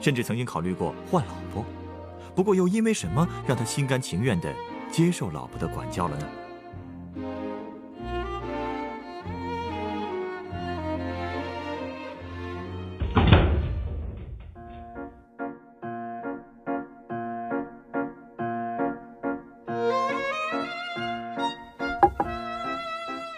甚至曾经考虑过换老婆，不过又因为什么让他心甘情愿地接受老婆的管教了呢？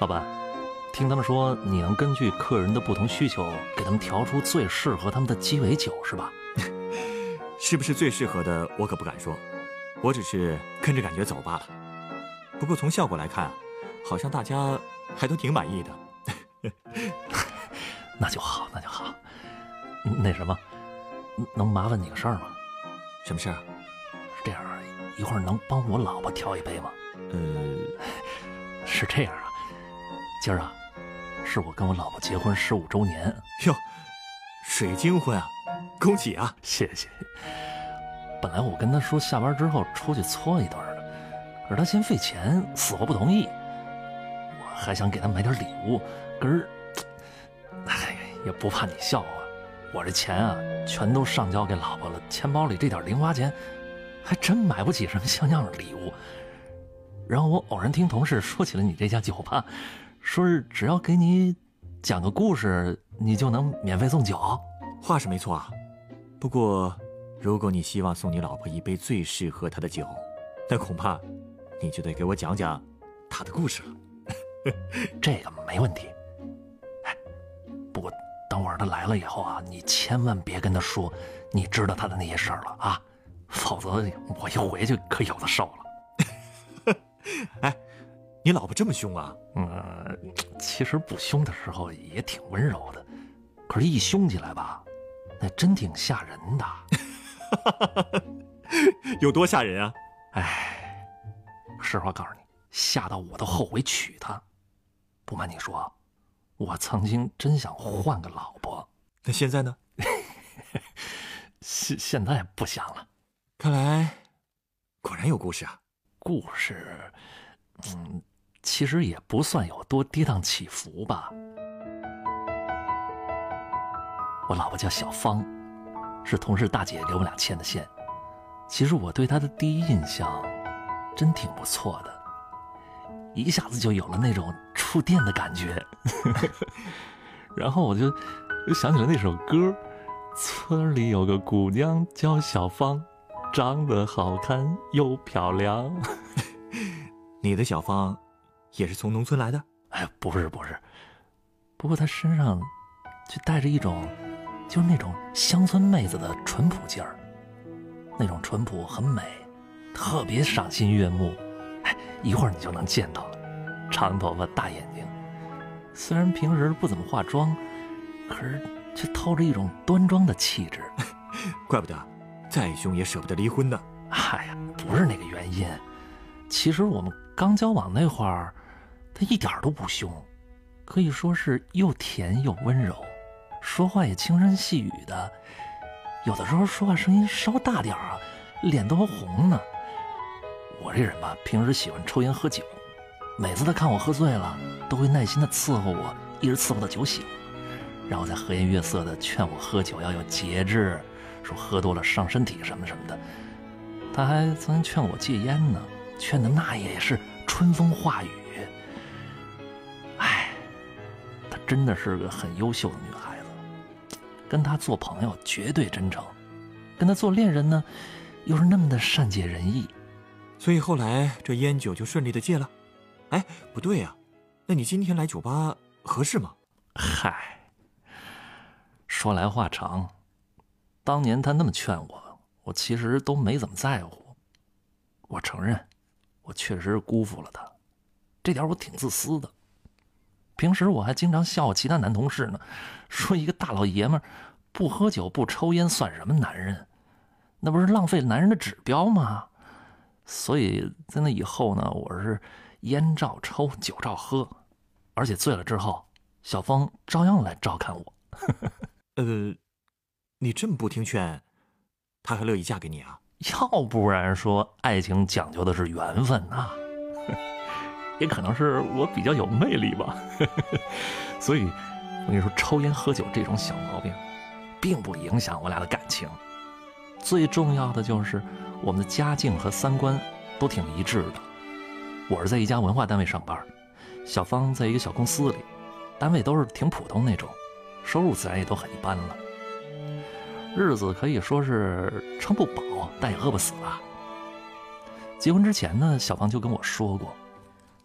老板，听他们说你能根据客人的不同需求，给他们调出最适合他们的鸡尾酒，是吧？是不是最适合的，我可不敢说，我只是跟着感觉走罢了。不过从效果来看，好像大家还都挺满意的。那就好，那就好。那什么，能麻烦你个事儿吗？什么事儿？是这样，一会儿能帮我老婆调一杯吗？呃，是这样啊，今儿啊，是我跟我老婆结婚十五周年。哟，水晶婚啊，恭喜啊！谢谢。本来我跟他说下班之后出去搓一顿的，可是他嫌费钱，死活不同意。我还想给他买点礼物，可是，哎，也不怕你笑话，我这钱啊，全都上交给老婆了，钱包里这点零花钱，还真买不起什么像样的礼物。然后我偶然听同事说起了你这家酒吧，说是只要给你讲个故事，你就能免费送酒。话是没错啊，不过，如果你希望送你老婆一杯最适合她的酒，那恐怕你就得给我讲讲她的故事了。这个没问题。哎，不过等会儿他来了以后啊，你千万别跟她说你知道她的那些事儿了啊，否则我一回去可有的受了。哎，你老婆这么凶啊？嗯，其实不凶的时候也挺温柔的，可是一凶起来吧，那真挺吓人的。有多吓人啊？哎，实话告诉你，吓到我都后悔娶她。不瞒你说，我曾经真想换个老婆。那现在呢？现现在不想了。看来，果然有故事啊。故事，嗯，其实也不算有多跌宕起伏吧。我老婆叫小芳，是同事大姐给我们俩牵的线。其实我对她的第一印象，真挺不错的，一下子就有了那种触电的感觉。然后我就就想起了那首歌，村里有个姑娘叫小芳。长得好看又漂亮，你的小芳也是从农村来的？哎，不是不是，不过她身上就带着一种，就是那种乡村妹子的淳朴劲儿，那种淳朴很美，特别赏心悦目。哎，一会儿你就能见到了，长头发大眼睛，虽然平时不怎么化妆，可是却透着一种端庄的气质，怪不得。再凶也舍不得离婚呢。哎呀，不是那个原因。其实我们刚交往那会儿，他一点都不凶，可以说是又甜又温柔，说话也轻声细语的。有的时候说话声音稍大点啊，脸都红呢。我这人吧，平时喜欢抽烟喝酒，每次他看我喝醉了，都会耐心的伺候我，一直伺候到酒醒，然后再和颜悦色的劝我喝酒要有节制。说喝多了伤身体什么什么的，他还曾经劝我戒烟呢，劝的那也是春风化雨。哎，她真的是个很优秀的女孩，跟他做朋友绝对真诚，跟他做恋人呢，又是那么的善解人意。所以后来这烟酒就顺利的戒了。哎，不对呀，那你今天来酒吧合适吗？嗨，说来话长。当年他那么劝我，我其实都没怎么在乎。我承认，我确实辜负了他，这点我挺自私的。平时我还经常笑话其他男同事呢，说一个大老爷们不喝酒不抽烟算什么男人？那不是浪费男人的指标吗？所以在那以后呢，我是烟照抽，酒照喝，而且醉了之后，小芳照样来照看我。呃，你这么不听劝，他还乐意嫁给你啊？要不然说爱情讲究的是缘分呐，也可能是我比较有魅力吧。所以我跟你说，抽烟喝酒这种小毛病，并不影响我俩的感情。最重要的就是我们的家境和三观都挺一致的。我是在一家文化单位上班，小芳在一个小公司里，单位都是挺普通那种，收入自然也都很一般了。日子可以说是撑不饱，但也饿不死吧。结婚之前呢，小芳就跟我说过，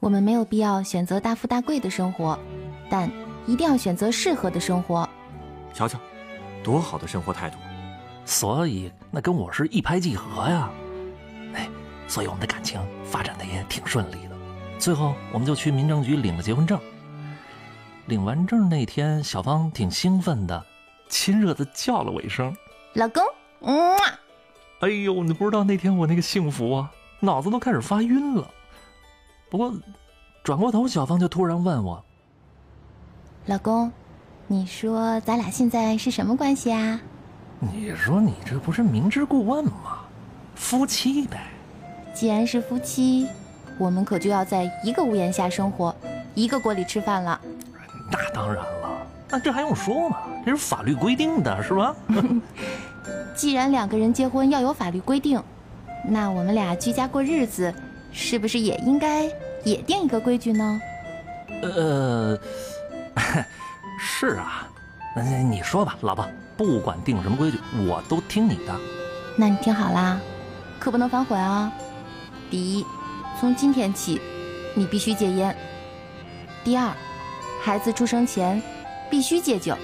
我们没有必要选择大富大贵的生活，但一定要选择适合的生活。瞧瞧，多好的生活态度！所以那跟我是一拍即合呀。哎，所以我们的感情发展的也挺顺利的。最后，我们就去民政局领了结婚证。领完证那天，小芳挺兴奋的。亲热的叫了我一声“老公”，嗯，哎呦，你不知道那天我那个幸福啊，脑子都开始发晕了。不过，转过头，小芳就突然问我：“老公，你说咱俩现在是什么关系啊？”你说你这不是明知故问吗？夫妻呗。既然是夫妻，我们可就要在一个屋檐下生活，一个锅里吃饭了。那当然了，那这还用说吗？这是法律规定的，是吧？既然两个人结婚要有法律规定，那我们俩居家过日子，是不是也应该也定一个规矩呢？呃，是啊，那你说吧，老婆，不管定什么规矩，我都听你的。那你听好啦，可不能反悔啊！第一，从今天起，你必须戒烟；第二，孩子出生前必须戒酒。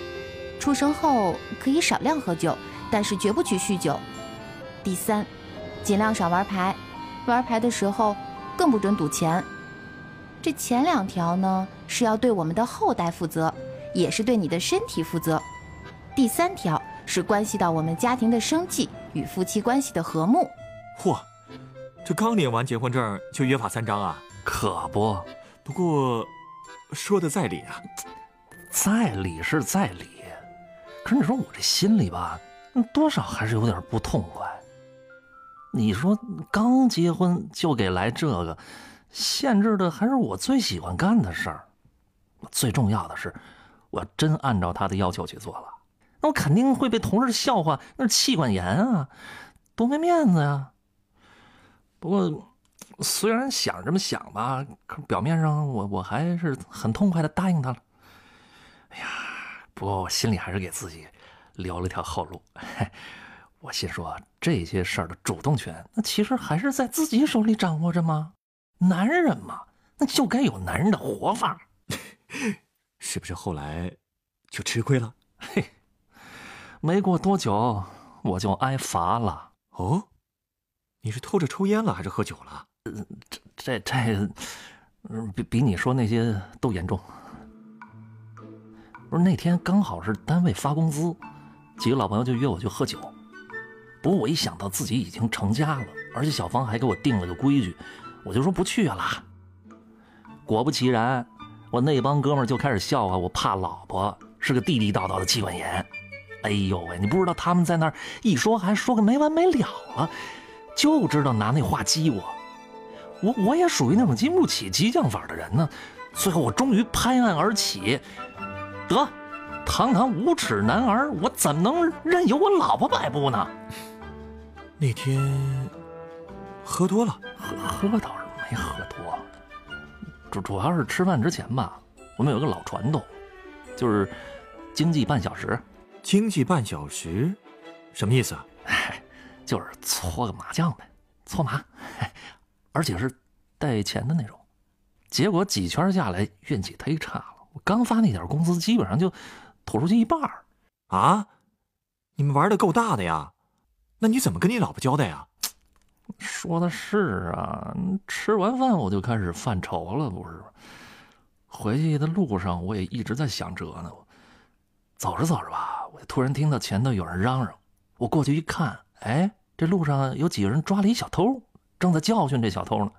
出生后可以少量喝酒，但是绝不许酗酒。第三，尽量少玩牌，玩牌的时候更不准赌钱。这前两条呢是要对我们的后代负责，也是对你的身体负责。第三条是关系到我们家庭的生计与夫妻关系的和睦。嚯，这刚领完结婚证就约法三章啊？可不，不过说的在理啊，在理是在理。可是你说我这心里吧，多少还是有点不痛快。你说刚结婚就给来这个，限制的还是我最喜欢干的事儿。最重要的是，我真按照他的要求去做了，那我肯定会被同事笑话，那是妻管严啊，多没面子呀。不过，虽然想这么想吧，可表面上我我还是很痛快的答应他了。哎呀。不过我心里还是给自己留了条后路。我心说这些事儿的主动权，那其实还是在自己手里掌握着吗？男人嘛，那就该有男人的活法。是不是后来就吃亏了？嘿，没过多久我就挨罚了。哦，你是偷着抽烟了还是喝酒了？这这这，比比你说那些都严重。不是那天刚好是单位发工资，几个老朋友就约我去喝酒。不过我一想到自己已经成家了，而且小芳还给我定了个规矩，我就说不去了。果不其然，我那帮哥们就开始笑话我怕老婆，是个地地道道的妻管严。哎呦喂，你不知道他们在那儿一说还说个没完没了了，就知道拿那话激我。我我也属于那种经不起激将法的人呢。最后我终于拍案而起。得，堂堂无耻男儿，我怎么能任由我老婆摆布呢？那天喝多了，喝喝倒是没喝多，主主要是吃饭之前吧，我们有个老传统，就是经济半小时。经济半小时，什么意思啊？就是搓个麻将呗，搓麻，而且是带钱的那种。结果几圈下来，运气忒差了。我刚发那点工资，基本上就吐出去一半儿，啊！你们玩的够大的呀，那你怎么跟你老婆交代呀？说的是啊，吃完饭我就开始犯愁了，不是？回去的路上我也一直在想辙呢。走着走着吧，我就突然听到前头有人嚷嚷，我过去一看，哎，这路上有几个人抓了一小偷，正在教训这小偷呢。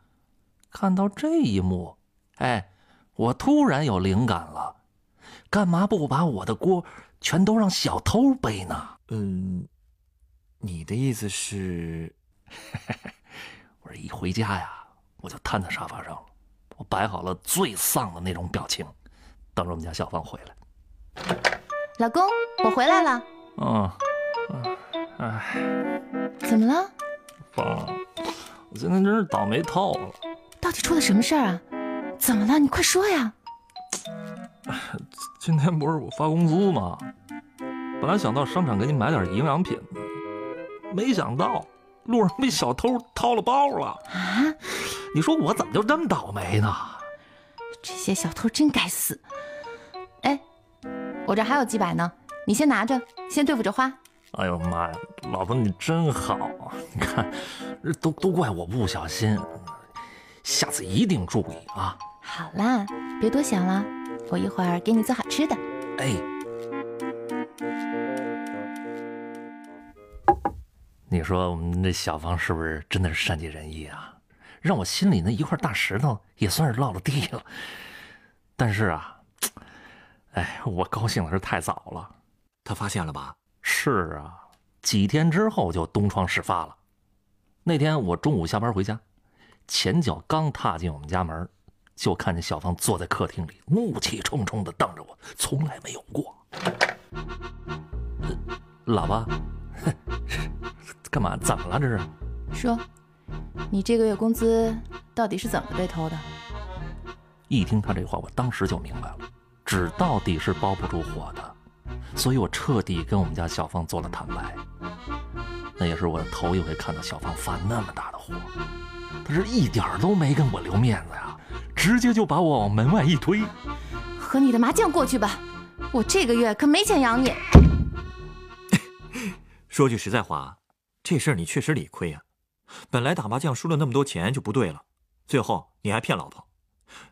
看到这一幕，哎，我突然有灵感了，干嘛不把我的锅全都让小偷背呢？嗯，你的意思是？我这一回家呀，我就瘫在沙发上了，我摆好了最丧的那种表情，等着我们家小芳回来。老公，我回来了。嗯，哎，怎么了？芳，我今天真是倒霉透了。到底出了什么事儿啊？怎么了？你快说呀！今天不是我发工资吗？本来想到商场给你买点营养品的，没想到。路上被小偷掏了包了啊！你说我怎么就这么倒霉呢？这些小偷真该死！哎，我这还有几百呢，你先拿着，先对付着花。哎呦妈呀，老婆你真好！你看，都都怪我不小心，下次一定注意啊！好啦，别多想了，我一会儿给你做好吃的。哎。你说我们这小芳是不是真的是善解人意啊？让我心里那一块大石头也算是落了地了。但是啊，哎，我高兴的是太早了。他发现了吧？是啊，几天之后就东窗事发了。那天我中午下班回家，前脚刚踏进我们家门，就看见小芳坐在客厅里，怒气冲冲的瞪着我，从来没有过。老婆。干嘛？怎么了？这是？说，你这个月工资到底是怎么被偷的？一听他这话，我当时就明白了，纸到底是包不住火的，所以我彻底跟我们家小芳做了坦白。那也是我头一回看到小芳发那么大的火，她是一点都没跟我留面子呀，直接就把我往门外一推。和你的麻将过去吧，我这个月可没钱养你。说句实在话，这事儿你确实理亏啊。本来打麻将输了那么多钱就不对了，最后你还骗老婆，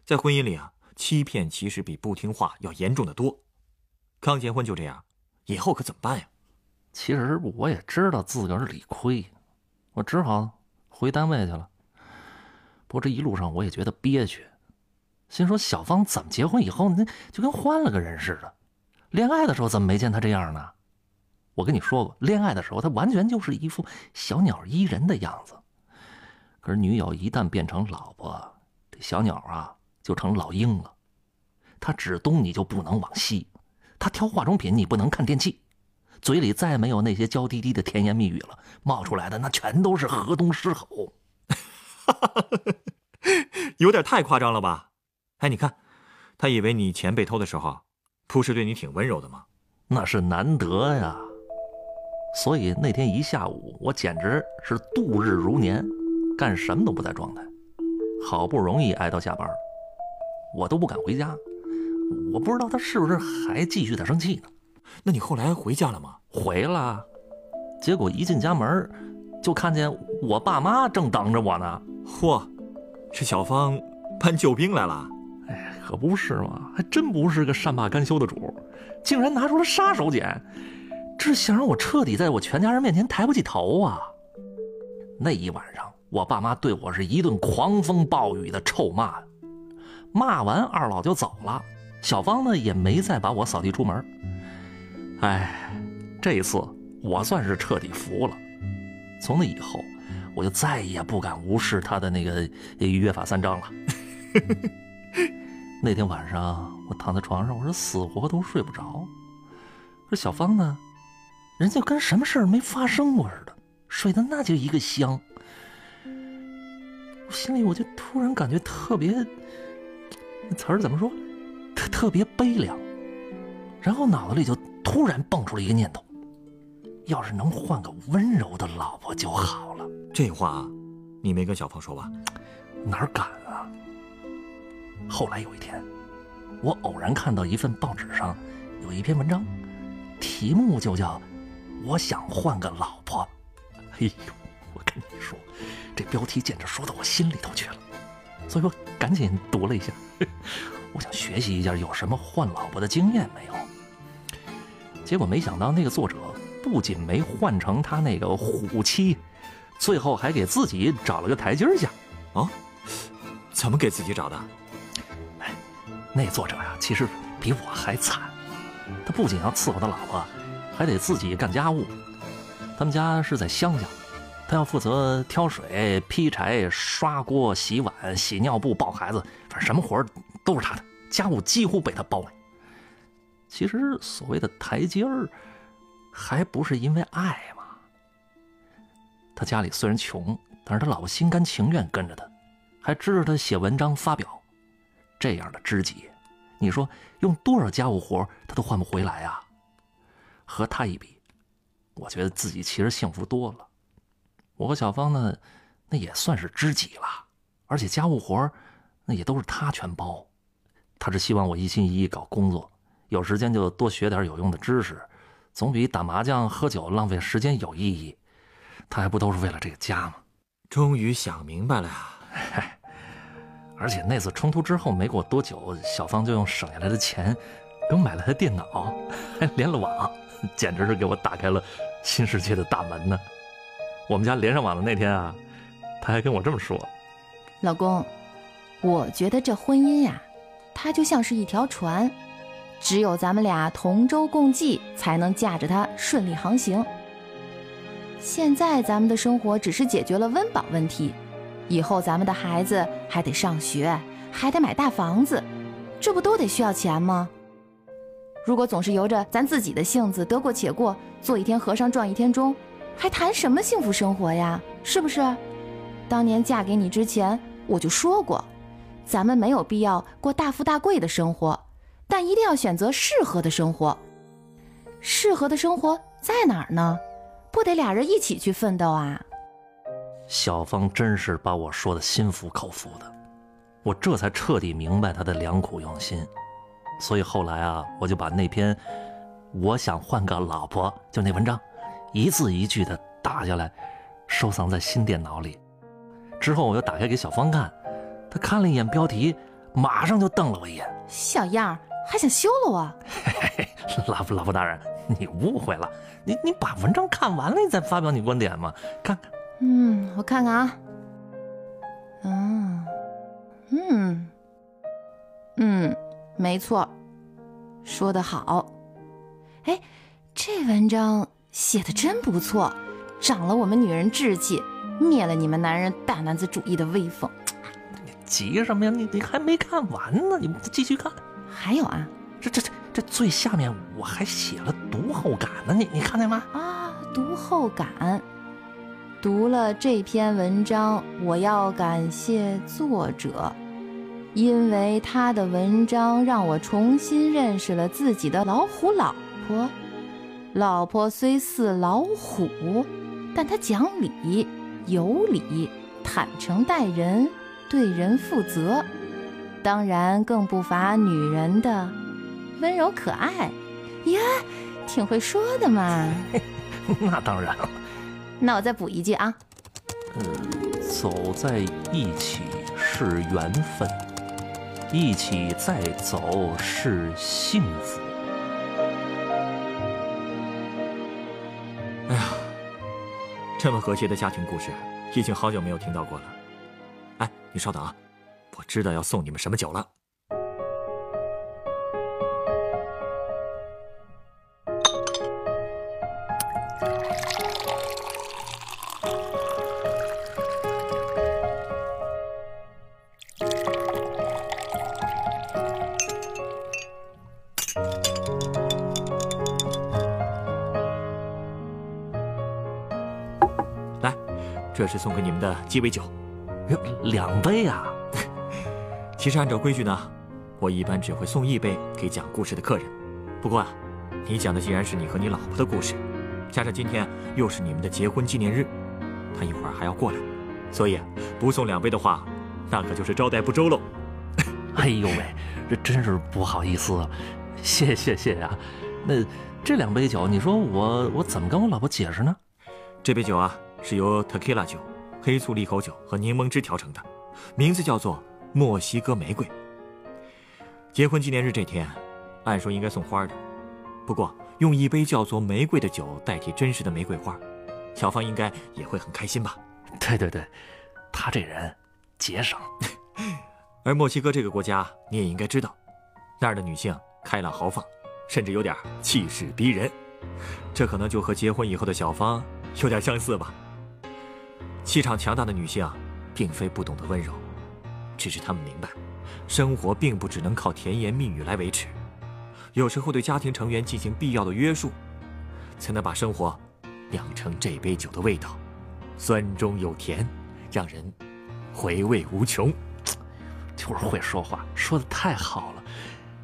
在婚姻里啊，欺骗其实比不听话要严重的多。刚结婚就这样，以后可怎么办呀？其实我也知道自个儿理亏，我只好回单位去了。不过这一路上我也觉得憋屈，心说小芳怎么结婚以后那就跟换了个人似的？恋爱的时候怎么没见她这样呢？我跟你说过，恋爱的时候他完全就是一副小鸟依人的样子，可是女友一旦变成老婆，这小鸟啊就成老鹰了。他指东你就不能往西，他挑化妆品你不能看电器，嘴里再没有那些娇滴滴的甜言蜜语了，冒出来的那全都是河东狮吼。有点太夸张了吧？哎，你看，他以为你钱被偷的时候，不是对你挺温柔的吗？那是难得呀。所以那天一下午，我简直是度日如年，干什么都不在状态。好不容易挨到下班，我都不敢回家。我不知道他是不是还继续在生气呢？那你后来回家了吗？回了。结果一进家门，就看见我爸妈正等着我呢。嚯，这小芳搬救兵来了？哎，可不是嘛，还真不是个善罢甘休的主，竟然拿出了杀手锏。是想让我彻底在我全家人面前抬不起头啊！那一晚上，我爸妈对我是一顿狂风暴雨的臭骂，骂完二老就走了。小芳呢也没再把我扫地出门。哎，这一次我算是彻底服了。从那以后，我就再也不敢无视他的那个约法三章了。那天晚上，我躺在床上，我是死活都睡不着。这小芳呢？人就跟什么事儿没发生过似的，睡得那就一个香。我心里我就突然感觉特别，那词儿怎么说？特特别悲凉。然后脑子里就突然蹦出了一个念头：要是能换个温柔的老婆就好了。这话，你没跟小芳说吧？哪敢啊！后来有一天，我偶然看到一份报纸上有一篇文章，题目就叫。我想换个老婆，哎呦，我跟你说，这标题简直说到我心里头去了，所以我赶紧读了一下，我想学习一下有什么换老婆的经验没有。结果没想到那个作者不仅没换成他那个虎妻，最后还给自己找了个台阶下。啊，怎么给自己找的？哎，那作者呀，其实比我还惨。他不仅要伺候他老婆，还得自己干家务。他们家是在乡下，他要负责挑水、劈柴、刷锅、洗碗、洗尿布、抱孩子，反正什么活都是他的，家务几乎被他包了。其实所谓的台阶儿，还不是因为爱吗？他家里虽然穷，但是他老婆心甘情愿跟着他，还支持他写文章发表。这样的知己，你说用多少家务活他都换不回来啊！和他一比，我觉得自己其实幸福多了。我和小芳呢，那也算是知己了，而且家务活那也都是他全包。他是希望我一心一意搞工作。有时间就多学点有用的知识，总比打麻将喝酒浪费时间有意义。他还不都是为了这个家吗？终于想明白了呀！而且那次冲突之后没过多久，小芳就用省下来的钱给我买了台电脑，还连了网，简直是给我打开了新世界的大门呢。我们家连上网的那天啊，他还跟我这么说：“老公，我觉得这婚姻呀，它就像是一条船。”只有咱们俩同舟共济，才能驾着它顺利航行。现在咱们的生活只是解决了温饱问题，以后咱们的孩子还得上学，还得买大房子，这不都得需要钱吗？如果总是由着咱自己的性子得过且过，做一天和尚撞一天钟，还谈什么幸福生活呀？是不是？当年嫁给你之前，我就说过，咱们没有必要过大富大贵的生活。但一定要选择适合的生活。适合的生活在哪儿呢？不得俩人一起去奋斗啊！小芳真是把我说的心服口服的，我这才彻底明白她的良苦用心。所以后来啊，我就把那篇“我想换个老婆”就那文章，一字一句的打下来，收藏在新电脑里。之后我又打开给小芳看，她看了一眼标题，马上就瞪了我一眼：“小样儿！”还想休了我？嘿嘿老夫老婆大人，你误会了。你你把文章看完了，你再发表你观点嘛？看看。嗯，我看看啊。嗯，嗯，嗯，没错，说得好。哎，这文章写的真不错，长了我们女人志气，灭了你们男人大男子主义的威风。你急什么呀？你你还没看完呢，你继续看。还有啊，这这这这最下面我还写了读后感呢，你你看见吗？啊，读后感，读了这篇文章，我要感谢作者，因为他的文章让我重新认识了自己的老虎老婆。老婆虽似老虎，但她讲理、有理、坦诚待人，对人负责。当然，更不乏女人的温柔可爱呀，挺会说的嘛。那当然了。那我再补一句啊。嗯，走在一起是缘分，一起再走是幸福。哎呀，这么和谐的家庭故事，已经好久没有听到过了。哎，你稍等啊。我知道要送你们什么酒了。这是送给你们的鸡尾酒，哟，两杯啊！其实按照规矩呢，我一般只会送一杯给讲故事的客人。不过啊，你讲的既然是你和你老婆的故事，加上今天又是你们的结婚纪念日，他一会儿还要过来，所以不送两杯的话，那可就是招待不周喽。哎呦喂，这真是不好意思，谢谢谢啊。那这两杯酒，你说我我怎么跟我老婆解释呢？这杯酒啊，是由 Tequila 酒、黑醋利口酒和柠檬汁调成的，名字叫做。墨西哥玫瑰。结婚纪念日这天，按说应该送花的，不过，用一杯叫做玫瑰的酒代替真实的玫瑰花，小芳应该也会很开心吧？对对对，他这人节省。而墨西哥这个国家，你也应该知道，那儿的女性开朗豪放，甚至有点气势逼人。这可能就和结婚以后的小芳有点相似吧。气场强大的女性，并非不懂得温柔，只是她们明白，生活并不只能靠甜言蜜语来维持，有时候对家庭成员进行必要的约束，才能把生活酿成这杯酒的味道，酸中有甜，让人回味无穷。就是会说话，说的太好了。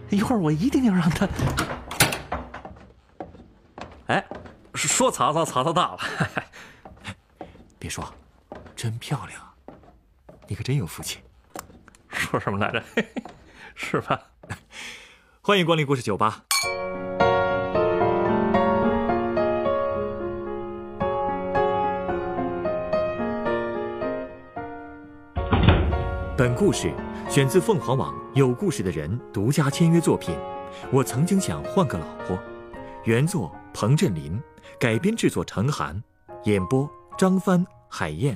一会儿我一定要让他。哎，说曹操，曹操到了。别说，真漂亮，你可真有福气。说什么来着？是吧？欢迎光临故事酒吧。本故事选自凤凰网有故事的人独家签约作品。我曾经想换个老婆。原作彭振林，改编制作陈寒，演播张帆、海燕、